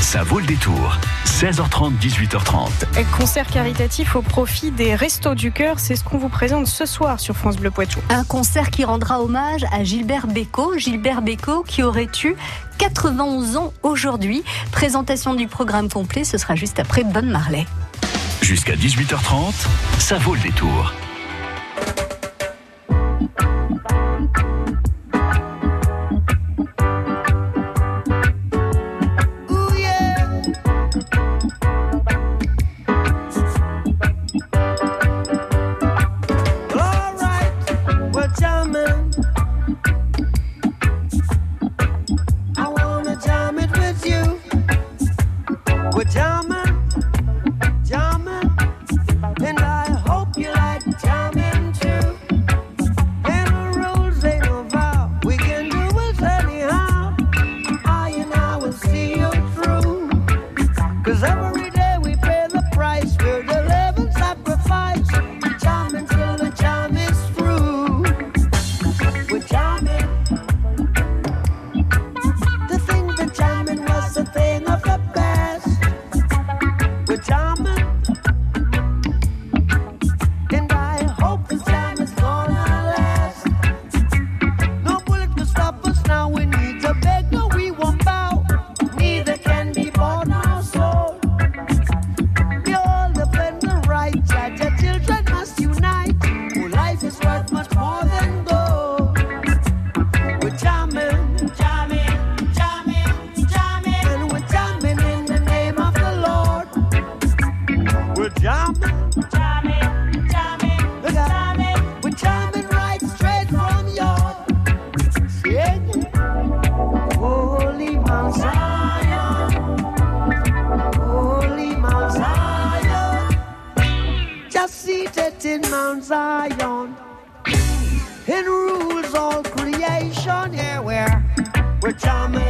Ça vaut le détour. 16h30, 18h30. Concert caritatif au profit des Restos du Cœur, c'est ce qu'on vous présente ce soir sur France Bleu Poitou. Un concert qui rendra hommage à Gilbert Bécaud. Gilbert Bécaud qui aurait eu 91 ans aujourd'hui. Présentation du programme complet, ce sera juste après Bonne Marley. Jusqu'à 18h30, ça vaut le détour. pena. Zion and rules all creation. Yeah, we're, we're jamming.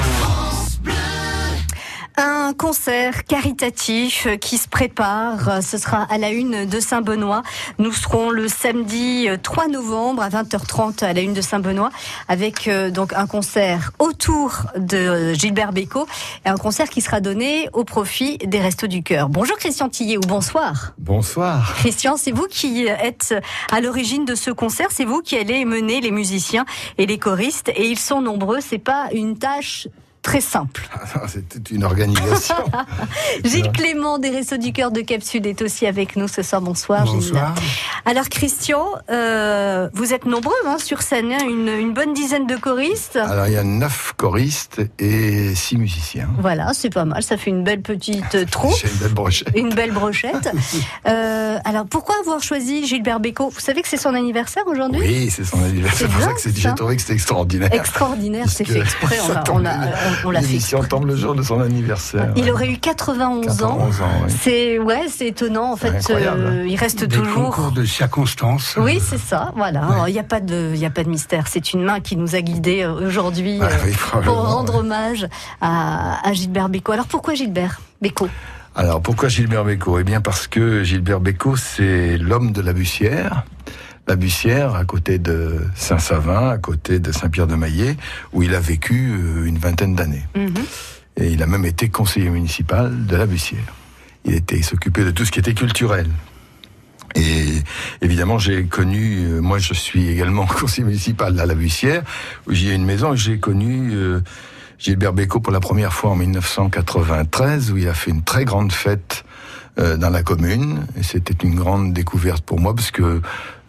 concert caritatif qui se prépare. Ce sera à la une de Saint-Benoît. Nous serons le samedi 3 novembre à 20h30 à la une de Saint-Benoît avec euh, donc un concert autour de Gilbert Bécaud et un concert qui sera donné au profit des Restos du Cœur. Bonjour Christian Tillet ou bonsoir. Bonsoir. Christian, c'est vous qui êtes à l'origine de ce concert. C'est vous qui allez mener les musiciens et les choristes et ils sont nombreux. C'est pas une tâche très simple. Ah, C'était une organisation. Gilles Clément des Réseaux du Cœur de Cap Sud est aussi avec nous ce soir. Bonsoir, Bonsoir. Alors Christian, euh, vous êtes nombreux hein, sur scène, hein, une, bonne dizaine de choristes. Alors il y a neuf choristes et six musiciens. Voilà, c'est pas mal, ça fait une belle petite troupe. une belle brochette. Une belle brochette. euh, alors pourquoi avoir choisi Gilbert Bécaud Vous savez que c'est son anniversaire aujourd'hui? Oui, c'est son anniversaire. C'est pour ça que j'ai trouvé que c'était extraordinaire. Extraordinaire, c'est fait exprès. On a, on, on l'a fait. L'émission tombe le jour de son anniversaire. Il aurait eu 91 ans. 91 ans, oui. C'est ouais, c'est étonnant en fait. euh, il reste Des toujours. concours de circonstances. Oui, c'est ça. Voilà. Ouais. Il n'y a pas de, il y a pas de mystère. C'est une main qui nous a guidés euh, aujourd'hui Ah euh, oui, pour rendre ouais. hommage à, à Gilbert Bécaud. Alors pourquoi Gilbert Bécaud? Alors pourquoi Gilbert Bécaud? Eh bien parce que Gilbert Bécaud, c'est l'homme de la Bussière. La Bussière, à côté de Saint-Savin, à côté de Saint-Pierre-de-Maillet, où il a vécu euh, une vingtaine d'années. Mhm. Et il a même été conseiller municipal de la Bussière. Il était, il s'occupait de tout ce qui était culturel. Et évidemment, j'ai connu, euh, moi je suis également conseiller municipal à la Bussière, où j'ai une maison, j'ai connu euh, Gilbert Bécaud pour la première fois en 1993, où il a fait une très grande fête euh, dans la commune. Et c'était une grande découverte pour moi, parce que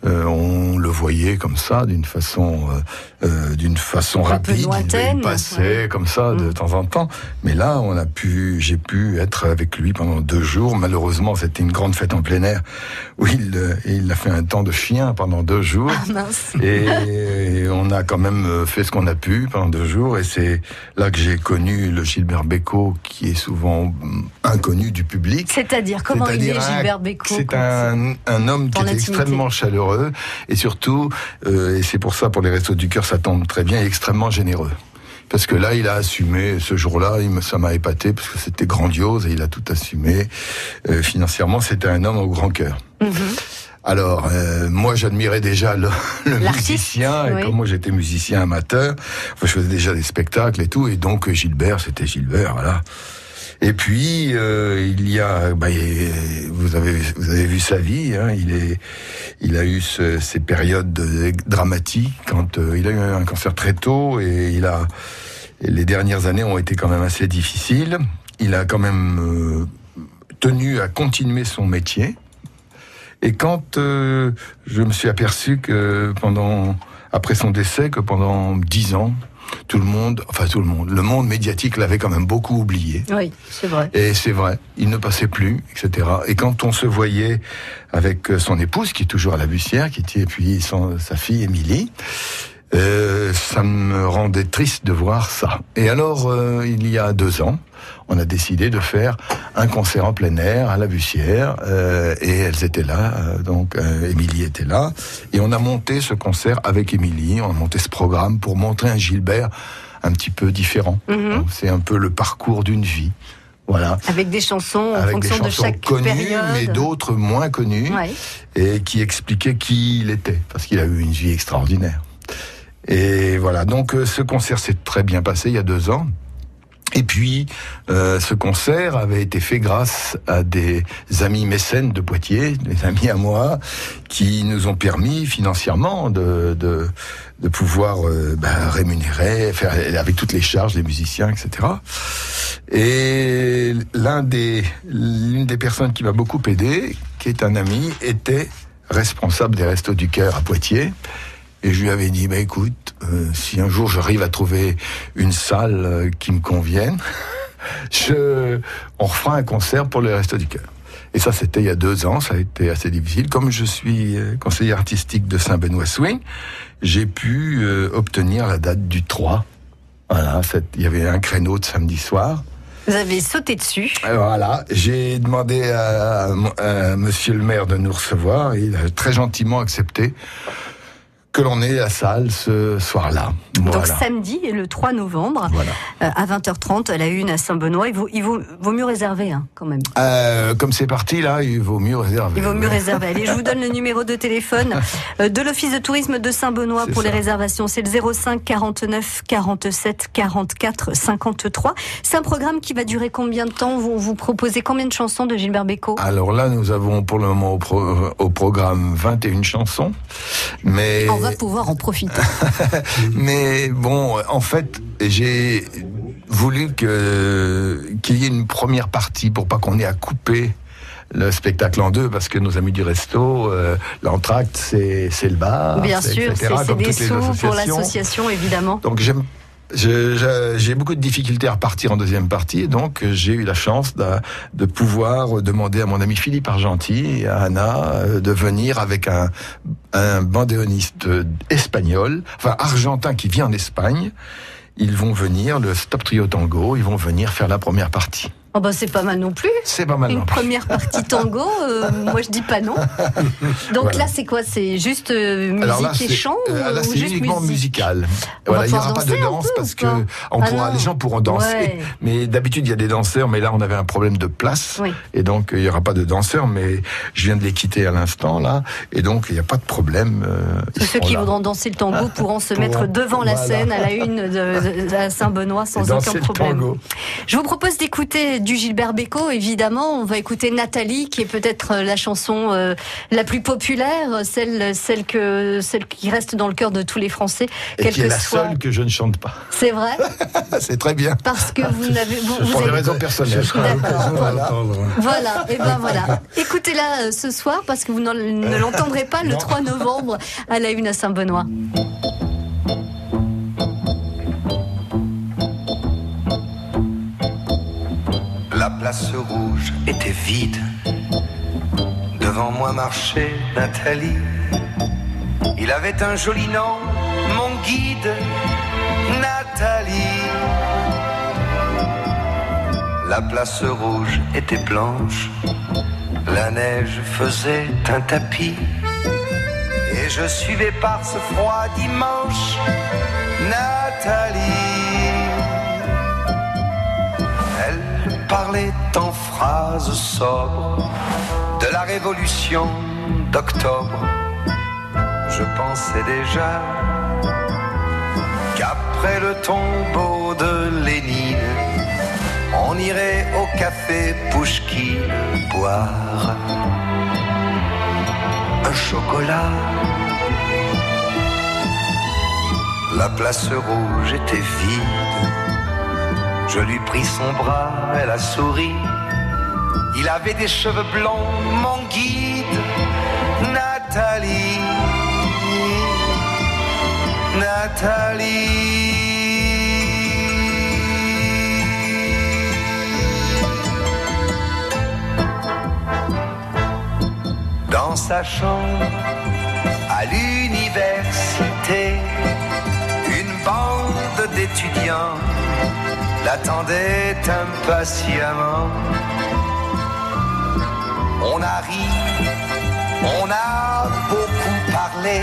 euh, on le voyait comme ça, d'une façon, euh, euh, d'une façon Un peu rapide. lointaine, il passait ouais. comme ça de Mm. temps en temps. Mais là, on a pu, j'ai pu être avec lui pendant deux jours. Malheureusement, c'était une grande fête en plein air où il, euh, il a fait un temps de chien pendant deux jours. Ah mince. Et on a quand même fait ce qu'on a pu pendant deux jours. Et c'est là que j'ai connu le Gilbert Bécaud, qui est souvent hum, inconnu du public. C'est-à-dire comment il est Gilbert Bécaud C'est un, un homme qui est extrêmement chaleureux et surtout, euh, et c'est pour ça pour les restos du cœur ça tombe très bien, extrêmement généreux. Parce que là, il a assumé ce jour-là, ça m'a épaté parce que c'était grandiose et il a tout assumé. Euh, financièrement, c'était un homme au grand cœur. Mhm. Alors, euh, moi, j'admirais déjà le, musicien, et oui. comme moi j'étais musicien amateur, enfin, je faisais déjà des spectacles et tout, et donc Gilbert, c'était Gilbert, voilà. Et puis euh, il y a, bah, vous avez vous avez vu sa vie, hein, il est, il a eu ce- ces périodes de- dramatiques quand euh, il a eu un cancer très tôt et il a, les dernières années ont été quand même assez difficiles. Il a quand même euh, tenu à continuer son métier. Et quand euh, je me suis aperçu que pendant, après son décès, que pendant dix ans, tout le monde, enfin tout le monde, le monde médiatique l'avait quand même beaucoup oublié. Oui, c'est vrai. Et c'est vrai, il ne passait plus, etc. Et quand on se voyait avec euh, son épouse, qui est toujours à la Bussière, qui était, et puis son, sa fille Émilie, euh, ça me rendait triste de voir ça. Et alors, euh, il y a deux ans, on a décidé de faire un concert en plein air à la Bussière, euh, et elles étaient là, euh, donc euh, Émilie était là, et on a monté ce concert avec Émilie, on a monté ce programme pour montrer un Gilbert un petit peu différent. Mhm. C'est un peu le parcours d'une vie. Voilà. Avec des chansons en Avec des fonction de chansons chaque connues, période. mais d'autres moins connues, Ouais. et qui expliquaient qui il était, parce qu'il a eu une vie extraordinaire. Et voilà, donc euh, ce concert s'est très bien passé il y a deux ans. Et puis, euh, ce concert avait été fait grâce à des amis mécènes de Poitiers, des amis à moi, qui nous ont permis financièrement de, de, de pouvoir euh, ben, rémunérer, faire avec toutes les charges des musiciens, etc. Et l'un des, l'une des personnes qui m'a beaucoup aidé, qui est un ami, était responsable des Restos du Cœur à Poitiers. Et je lui avais dit, bah écoute, euh, si un jour j'arrive à trouver une salle euh, qui me convienne, je, on refera un concert pour le Resto du Cœur. Et ça, c'était il y a deux ans, ça a été assez difficile. Comme je suis euh, conseiller artistique de Saint-Benoît Swing, j'ai pu euh, obtenir la date du 3. Voilà, il y avait un créneau de samedi soir. Vous avez sauté dessus. Voilà, j'ai demandé à, à Monsieur le maire de nous recevoir et il a très gentiment accepté que l'on ait la salle ce soir-là. Donc samedi, le 3 novembre, Voilà. euh, à 20h30, à la une à Saint-Benoît. Il vaut, il vaut, vaut mieux réserver, hein, quand même. Euh, comme c'est parti là, il vaut mieux réserver. Il vaut mieux réserver. Allez, je vous donne le numéro de téléphone euh, de l'Office de tourisme de Saint-Benoît pour les réservations. C'est le 05 49 47 44 53. C'est un programme qui va durer combien de temps? Vous, vous proposez combien de chansons de Gilbert Bécaud? Alors là, nous avons pour le moment au, pro- au programme 21 chansons, mais va pouvoir en profiter. mais bon, en fait, j'ai voulu que qu'il y ait une première partie pour pas qu'on ait à couper le spectacle en deux parce que nos amis du resto, euh, l'entracte c'est c'est le bar, Bien sûr, etc., c'est des sous pour l'association, évidemment. Donc j'aime j'ai beaucoup de difficultés à repartir en deuxième partie, donc euh, j'ai eu la chance de, pouvoir demander à mon ami Philippe Argenti et à Anna euh, de venir avec un, un bandéoniste euh, espagnol, enfin argentin qui vit en Espagne ils vont venir, le Stop Trio Tango, ils vont venir faire la première partie. Oh bah c'est pas mal non plus. C'est pas mal. Une non plus. première partie tango, euh, moi je dis pas non. Donc Voilà. là c'est quoi? C'est juste euh, musique là, et chant euh, là, c'est uniquement musique? musical. On Voilà, il n'y aura pas de danse peu parce que on Ah pourra, les gens pourront danser. Ouais. Mais d'habitude, il y a des danseurs, mais là, on avait un problème de place. Oui. Et donc, il n'y aura pas de danseurs, mais je viens de les quitter à l'instant, là. Et donc, il n'y a pas de problème. euh, ceux qui là. voudront danser le tango pourront se mettre devant la scène à la une de, Saint-Benoît sans aucun problème. Je vous propose d'écouter du Gilbert Bécaud, évidemment. On va écouter Nathalie, qui est peut-être euh, la chanson euh, la plus populaire, celle, celle, que, celle qui reste dans le cœur de tous les Français, Et qui est la soit. seule que je ne chante pas. C'est vrai, c'est très bien. parce que vous n'avez. Vous, vous Pour des raisons personnelles. Voilà. Voilà, et ben voilà. Écoutez-la euh, ce soir parce que vous ne l'entendrez pas le Non. 3 novembre à la une à Saint-Benoît. La place rouge était vide. Devant moi marchait Nathalie. Il avait un joli nom, mon guide, Nathalie. La place rouge était blanche. La neige faisait un tapis. Et je suivais par ce froid dimanche Nathalie. Parlait en phrases sobres de la révolution d'octobre. Je pensais déjà qu'après le tombeau de Lénine, on irait au café Pouchki boire un chocolat. La place rouge était vide. Je lui pris son bras, elle a souri. Il avait des cheveux blonds, mon guide, Nathalie. Nathalie. Dans sa chambre, à l'université, d'étudiants l'attendait impatiemment. On a ri, on a beaucoup parlé,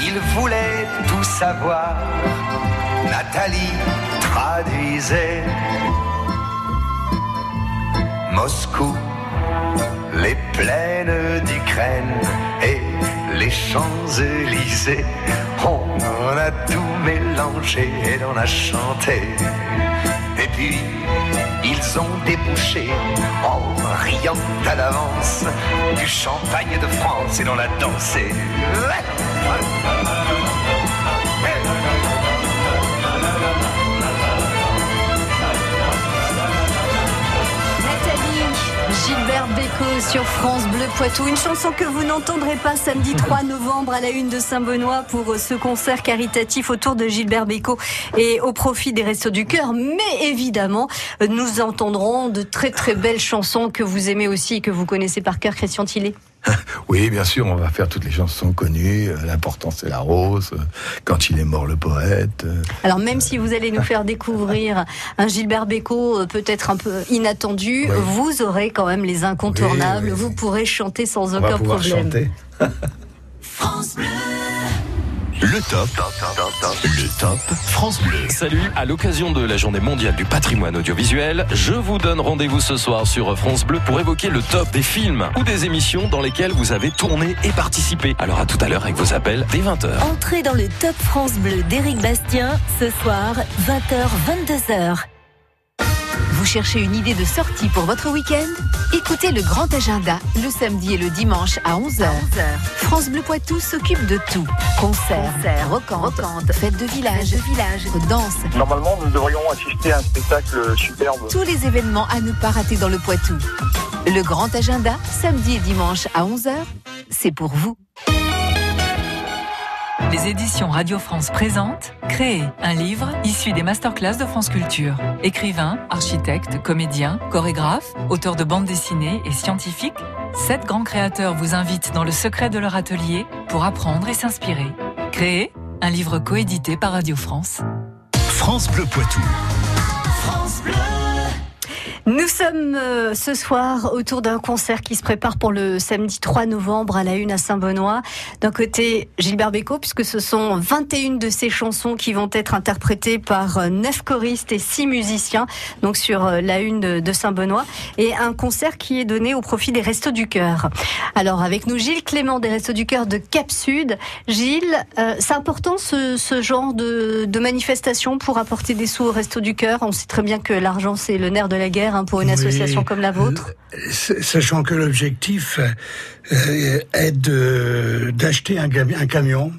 il voulait tout savoir. Nathalie traduisait Moscou, les plaines d'Ukraine et les Champs-Élysées. On a tout mélangé et l'on a chanté. Et puis, ils ont débouché en riant à l'avance du champagne de France et l'on a dansé. Gilbert Bécaud sur France Bleu Poitou. Une chanson que vous n'entendrez pas samedi 3 novembre à la une de Saint-Benoît pour ce concert caritatif autour de Gilbert Bécaud et au profit des Restos du Cœur. Mais évidemment, nous entendrons de très très belles chansons que vous aimez aussi et que vous connaissez par cœur, Christian Tillet. Oui, bien sûr, on va faire toutes les chansons connues. euh, L'important, c'est la rose. euh, Quand il est mort, le poète. euh, Alors même si vous allez nous faire découvrir un Gilbert Bécaud peut-être un peu inattendu, Oui. vous aurez quand même les incontournables. Oui, oui, Vous pourrez chanter sans On va aucun pouvoir problème. chanter. Le top. Le top France Bleu. Salut, à l'occasion de la journée mondiale du patrimoine audiovisuel, je vous donne rendez-vous ce soir sur France Bleu pour évoquer le top des films ou des émissions dans lesquelles vous avez tourné et participé. Alors à tout à l'heure avec vos appels dès 20h. Entrez dans le Top France Bleu d'Éric Bastien, ce soir, 20h-22h. Vous cherchez une idée de sortie pour votre week-end? Écoutez le grand agenda le samedi et le dimanche à 11h. France Bleu Poitou s'occupe de tout. Concerts, rocantes, fêtes de village, de village, danse, Normalement, nous devrions assister à un spectacle superbe. tous les événements à ne pas rater dans le Poitou. Le grand agenda, samedi et dimanche à 11h, c'est pour vous. Les éditions Radio France présentent Créer, un livre issu des masterclass de France Culture. Écrivain, architecte, comédien, chorégraphe, auteur de bandes dessinées et scientifique, sept grands créateurs vous invitent dans le secret de leur atelier pour apprendre et s'inspirer. Créer, un livre coédité par Radio France. France Bleu Poitou. Nous sommes euh, ce soir autour d'un concert qui se prépare pour le samedi 3 novembre à la une à Saint-Benoît. D'un côté, Gilbert Bécaud, puisque ce sont 21 de ses chansons qui vont être interprétées par euh, neuf choristes et six musiciens, donc sur euh, la une de, Saint-Benoît. Et un concert qui est donné au profit des Restos du Cœur. Alors, avec nous, Gilles Clément des Restos du Cœur de Cap Sud. Gilles, euh, c'est important ce, ce genre de, de manifestation pour apporter des sous aux Restos du Cœur? On sait très bien que l'argent, c'est le nerf de la guerre hein, pour une Oui. association comme la vôtre. Sachant que l'objectif euh, est d'acheter un, cami- un camion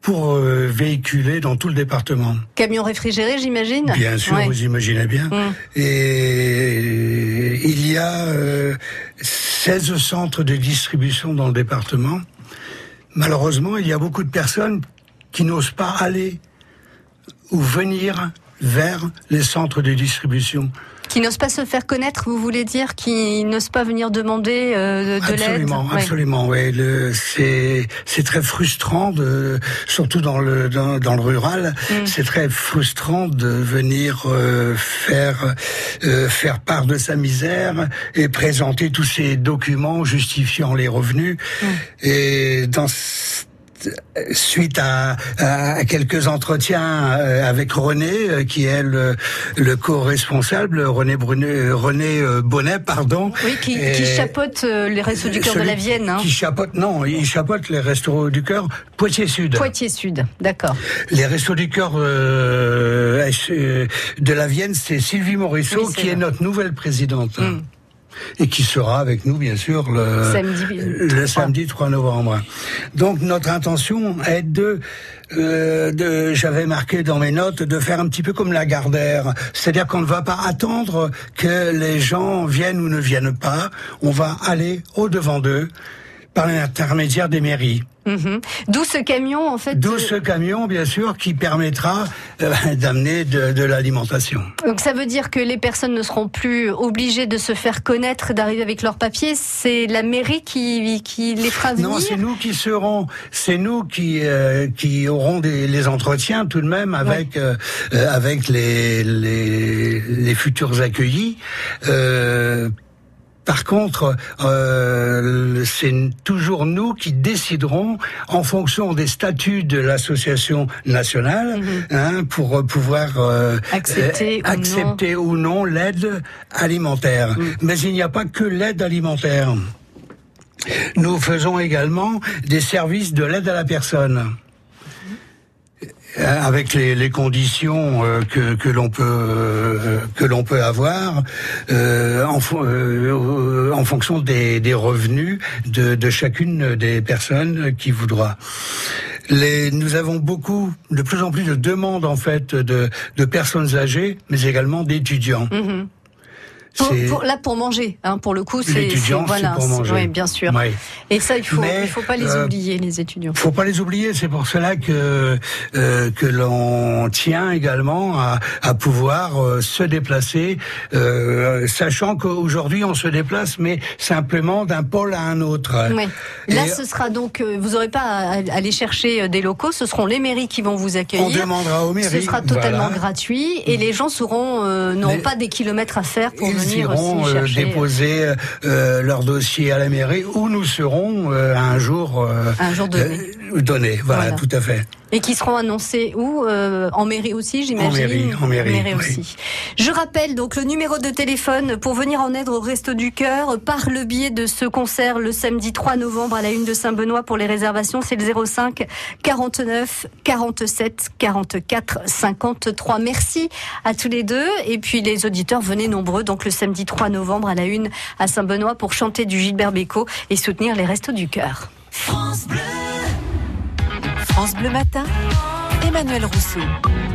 pour euh, véhiculer dans tout le département. Camion réfrigéré, j'imagine? Bien sûr, Ouais. vous imaginez bien. Mm. Et il y a euh, 16 centres de distribution dans le département. Malheureusement, il y a beaucoup de personnes qui n'osent pas aller ou venir vers les centres de distribution. Qui n'osent pas se faire connaître, vous voulez dire Qui n'osent pas venir demander euh, de, de l'aide Absolument, absolument. Ouais, le, c'est c'est très frustrant de, surtout dans le dans, dans le rural, Mm. c'est très frustrant de venir euh, faire euh, faire part de sa misère et présenter tous ces documents justifiant les revenus. Mm. Et dans ce- Suite à, à quelques entretiens euh, avec René, euh, qui est le, le co-responsable, René Brunet, René euh, Bonnet, pardon. Oui, qui, qui chapeaute euh, les restos du cœur de la Vienne. Hein. Qui chapeaute, non, il chapeaute les restos du cœur Poitiers Sud. Poitiers Sud, d'accord. Les restos du cœur euh, de la Vienne, c'est Sylvie Morisseau Oui, qui est notre nouvelle présidente. Mm. Et qui sera avec nous, bien sûr, le Samedi le 3. samedi 3 novembre. Donc notre intention est de, euh, de j'avais marqué dans mes notes, de faire un petit peu comme la Gardère. C'est-à-dire qu'on ne va pas attendre que les gens viennent ou ne viennent pas. On va aller au-devant d'eux par l'intermédiaire des mairies. Mhm. D'où ce camion, en fait. D'où euh, ce camion, bien sûr, qui permettra euh, d'amener de, de l'alimentation. Donc ça veut dire que les personnes ne seront plus obligées de se faire connaître, d'arriver avec leurs papiers. C'est la mairie qui, qui les fera venir. Non, c'est nous qui serons, c'est nous qui euh, qui aurons des, les entretiens tout de même avec euh, euh, avec les, les les futurs accueillis. Euh, par contre, euh, c'est toujours nous qui déciderons en fonction des statuts de l'association nationale Mhm. hein, pour pouvoir euh, Accepter ou non. accepter ou non l'aide alimentaire. Mm. Mais il n'y a pas que l'aide alimentaire. Nous faisons également des services de l'aide à la personne. Euh, Avec les, les conditions euh, que, que l'on peut euh, que l'on peut avoir en, en fonction des, des revenus de, de chacune des personnes qui voudra. Les, nous avons beaucoup, de plus en plus de demandes en fait de, de personnes âgées, mais également d'étudiants. Mhm. Pour- pour- là, pour manger, hein, pour le coup, c'est voilà, pour manger. Oui, bien sûr. Et ça, il faut, Mais, il faut pas les euh, oublier, les étudiants. Faut pas les oublier, c'est pour cela que euh, que l'on tient également à, à pouvoir euh, se déplacer, euh, sachant qu'aujourd'hui on se déplace, mais simplement d'un pôle à un autre. Oui. Là, Et ce sera donc, euh, vous n'aurez pas à aller chercher des locaux, ce seront les mairies qui vont vous on accueillir. demandera aux mairies. Ce sera totalement voilà. gratuit et les gens seront euh, n'auront pas des kilomètres à faire pour Ils venir iront euh, chercher. déposer euh, leur dossier à la mairie où nous serons euh, un jour euh, Un jour donné. Euh, donné. Voilà, Voilà. tout à fait. Et qui seront annoncés où Euh, En mairie aussi, j'imagine. mairie, en mairie, oui. aussi. Je rappelle donc le numéro de téléphone pour venir en aide au Resto du Cœur par le biais de ce concert le samedi 3 novembre à la une de Saint-Benoît pour les réservations. C'est le 05 49 47 44 53. Merci à tous les deux. Et puis les auditeurs, venez nombreux donc le samedi 3 novembre à la une à Saint-Benoît pour chanter du Gilbert Bécaud et soutenir les Restos du Cœur. France Bleu Matin, Emmanuel Rousseau.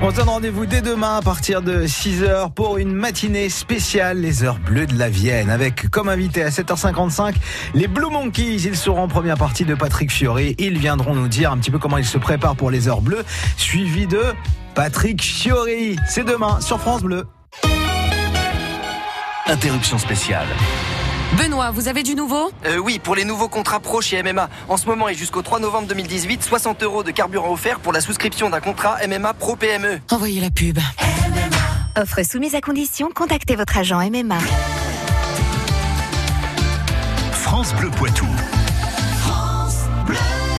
On se donne rendez-vous dès demain à partir de 6h pour une matinée spéciale, les heures bleues de la Vienne, avec comme invité à 7h55 les Blue Monkeys. Ils seront en première partie de Patrick Fiori. Ils viendront nous dire un petit peu comment ils se préparent pour les heures bleues, suivi de Patrick Fiori. C'est demain sur France Bleu. Interruption spéciale. Benoît, vous avez du nouveau euh, Oui, pour les nouveaux contrats pro chez MMA. En ce moment et jusqu'au 3 novembre 2018, 60 euros de carburant offert pour la souscription d'un contrat MMA Pro PME. Envoyez la pub. Offre soumise à condition, contactez votre agent MMA. France Bleu Poitou.